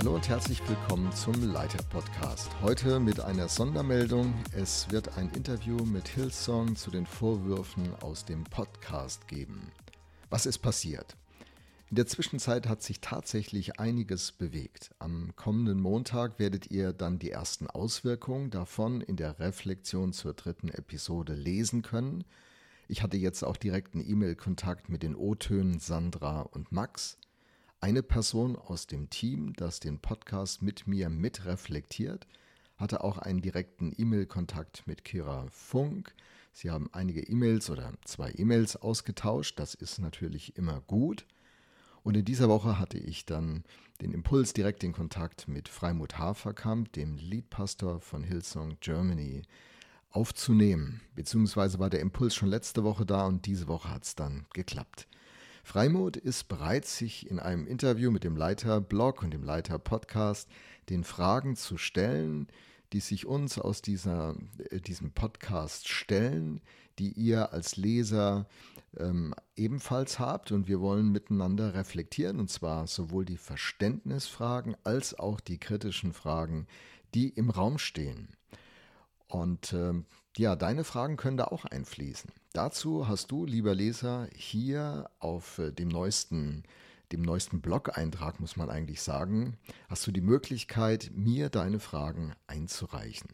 Hallo und herzlich willkommen zum Leiter Podcast. Heute mit einer Sondermeldung. Es wird ein Interview mit Hillsong zu den Vorwürfen aus dem Podcast geben. Was ist passiert? In der Zwischenzeit hat sich tatsächlich einiges bewegt. Am kommenden Montag werdet ihr dann die ersten Auswirkungen davon in der Reflexion zur dritten Episode lesen können. Ich hatte jetzt auch direkten E-Mail-Kontakt mit den O-Tönen Sandra und Max eine Person aus dem Team, das den Podcast mit mir mitreflektiert, hatte auch einen direkten E-Mail-Kontakt mit Kira Funk. Sie haben einige E-Mails oder zwei E-Mails ausgetauscht. Das ist natürlich immer gut. Und in dieser Woche hatte ich dann den Impuls, direkt in Kontakt mit Freimut Haferkamp, dem Leadpastor von Hillsong Germany, aufzunehmen. Beziehungsweise war der Impuls schon letzte Woche da und diese Woche hat es dann geklappt. Freimut ist bereit, sich in einem Interview mit dem Leiter Blog und dem Leiter Podcast den Fragen zu stellen, die sich uns aus dieser, äh, diesem Podcast stellen, die ihr als Leser ähm, ebenfalls habt. Und wir wollen miteinander reflektieren, und zwar sowohl die Verständnisfragen als auch die kritischen Fragen, die im Raum stehen. Und ähm, ja, deine Fragen können da auch einfließen. Dazu hast du, lieber Leser, hier auf äh, dem neuesten, dem neuesten Blog-Eintrag, muss man eigentlich sagen, hast du die Möglichkeit, mir deine Fragen einzureichen.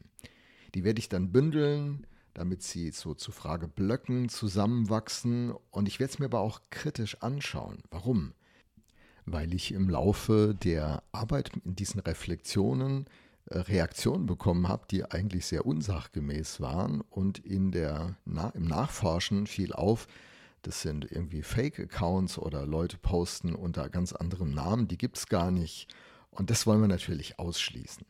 Die werde ich dann bündeln, damit sie so zu Frageblöcken zusammenwachsen und ich werde es mir aber auch kritisch anschauen. Warum? Weil ich im Laufe der Arbeit in diesen Reflexionen äh, Reaktionen bekommen habe, die eigentlich sehr unsachgemäß waren. Und in der, na, im Nachforschen fiel auf, das sind irgendwie Fake-Accounts oder Leute posten unter ganz anderem Namen, die gibt es gar nicht. Und das wollen wir natürlich ausschließen.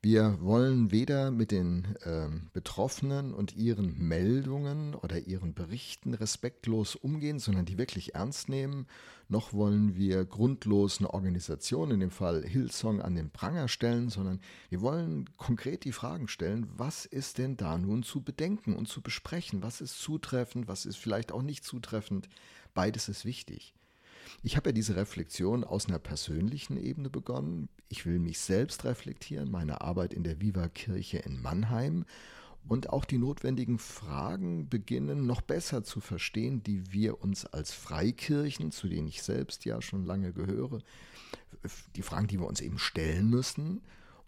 Wir wollen weder mit den äh, Betroffenen und ihren Meldungen oder ihren Berichten respektlos umgehen, sondern die wirklich ernst nehmen, noch wollen wir grundlos eine Organisation, in dem Fall Hillsong, an den Pranger stellen, sondern wir wollen konkret die Fragen stellen, was ist denn da nun zu bedenken und zu besprechen? Was ist zutreffend, was ist vielleicht auch nicht zutreffend? Beides ist wichtig. Ich habe ja diese Reflexion aus einer persönlichen Ebene begonnen. Ich will mich selbst reflektieren, meine Arbeit in der Viva-Kirche in Mannheim und auch die notwendigen Fragen beginnen noch besser zu verstehen, die wir uns als Freikirchen, zu denen ich selbst ja schon lange gehöre, die Fragen, die wir uns eben stellen müssen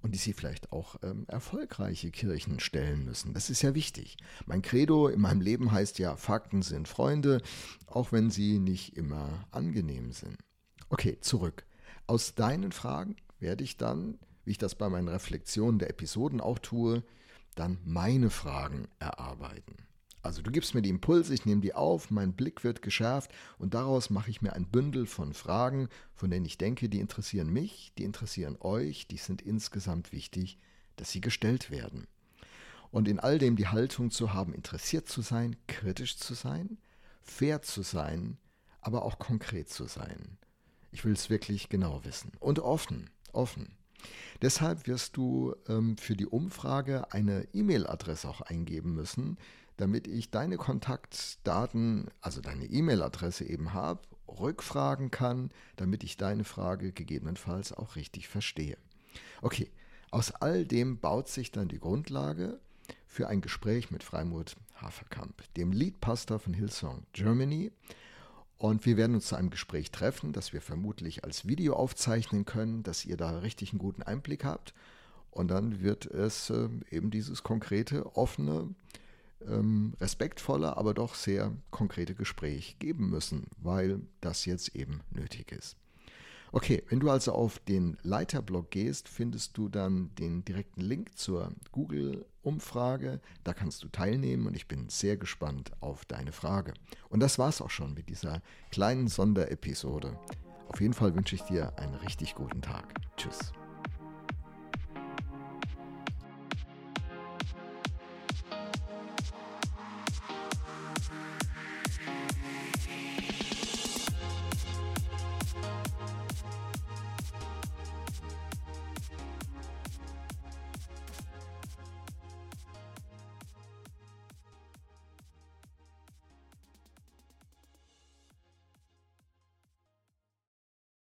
und die sie vielleicht auch ähm, erfolgreiche Kirchen stellen müssen. Das ist ja wichtig. Mein Credo in meinem Leben heißt ja, Fakten sind Freunde, auch wenn sie nicht immer angenehm sind. Okay, zurück. Aus deinen Fragen werde ich dann, wie ich das bei meinen Reflexionen der Episoden auch tue, dann meine Fragen erarbeiten. Also du gibst mir die Impulse, ich nehme die auf, mein Blick wird geschärft und daraus mache ich mir ein Bündel von Fragen, von denen ich denke, die interessieren mich, die interessieren euch, die sind insgesamt wichtig, dass sie gestellt werden. Und in all dem die Haltung zu haben, interessiert zu sein, kritisch zu sein, fair zu sein, aber auch konkret zu sein. Ich will es wirklich genau wissen. Und offen, offen. Deshalb wirst du ähm, für die Umfrage eine E-Mail-Adresse auch eingeben müssen, damit ich deine Kontaktdaten, also deine E-Mail-Adresse eben habe, rückfragen kann, damit ich deine Frage gegebenenfalls auch richtig verstehe. Okay, aus all dem baut sich dann die Grundlage für ein Gespräch mit Freimut Haferkamp, dem Leadpastor von Hillsong Germany. Und wir werden uns zu einem Gespräch treffen, das wir vermutlich als Video aufzeichnen können, dass ihr da richtig einen guten Einblick habt. Und dann wird es äh, eben dieses konkrete, offene, ähm, respektvolle, aber doch sehr konkrete Gespräch geben müssen, weil das jetzt eben nötig ist. Okay, wenn du also auf den Leiterblog gehst, findest du dann den direkten Link zur Google-Umfrage. Da kannst du teilnehmen und ich bin sehr gespannt auf deine Frage. Und das war's auch schon mit dieser kleinen Sonderepisode. Auf jeden Fall wünsche ich dir einen richtig guten Tag. Tschüss.